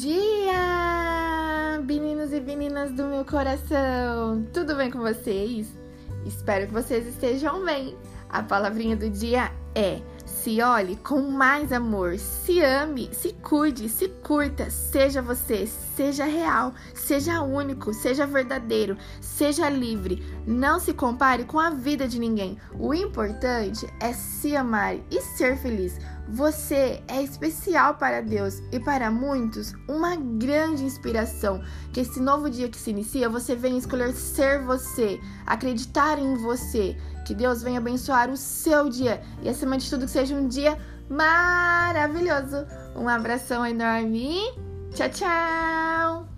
dia, meninos e meninas do meu coração! Tudo bem com vocês? Espero que vocês estejam bem. A palavrinha do dia é: se olhe com mais amor, se ame, se cuide, se curta, seja você, seja real, seja único, seja verdadeiro, seja livre. Não se compare com a vida de ninguém. O importante é se amar e ser feliz você é especial para Deus e para muitos uma grande inspiração. Que esse novo dia que se inicia, você venha escolher ser você, acreditar em você. Que Deus venha abençoar o seu dia e acima de tudo que seja um dia maravilhoso. Um abração enorme. Tchau, tchau.